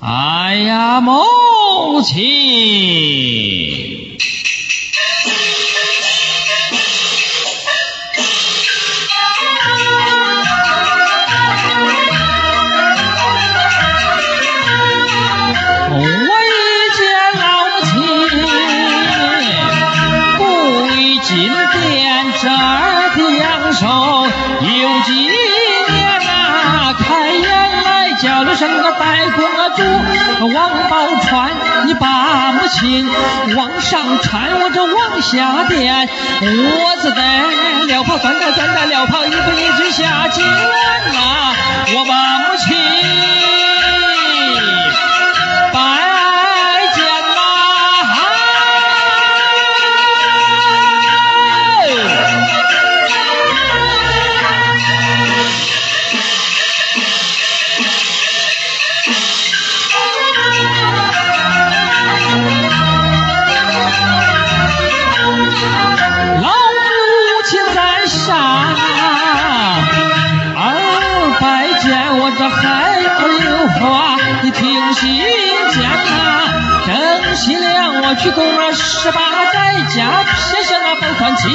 哎呀，母亲，我一见老母亲，不为金店折的两手，有几年呐，开眼来叫你声个。公主，王宝钏，你把母亲往上搀，我这往下垫，我只得撂炮转转转转撂炮，一步一我去宫儿十八载，家撇下那宝钏妻，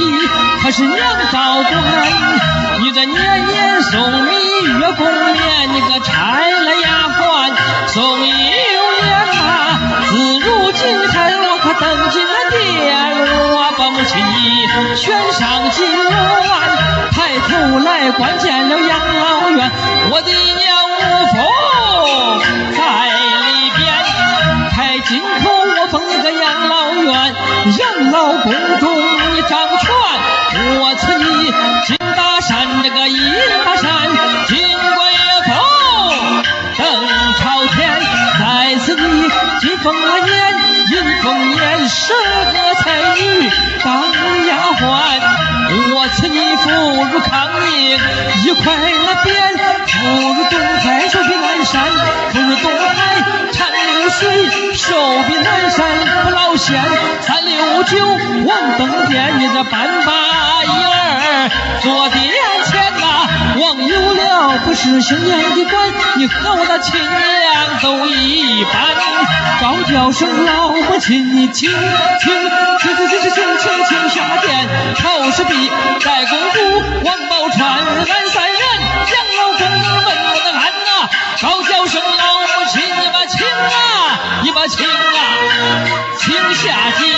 可是娘招官。你这年年送米月宫帘，你个差来丫鬟送油盐啊。自如今天我可登进了殿，我把母亲你悬上金銮，抬头来观见了养老院，我的养老院，养老宫中你掌权，我赐你金大山这个银大山，金贵凤登朝天，在此你金凤年，银凤年，十个才女当丫鬟，我赐你福如康宁，一块那匾，福如东海，寿比南山，福如东海，长流水，寿比山不老仙三六九王登殿你这搬把椅儿坐殿前呐王有了不是新娘的官你和我的亲娘都一般。高叫声老母亲你听听这这这这这这这下贱朝氏璧在宫中是阿。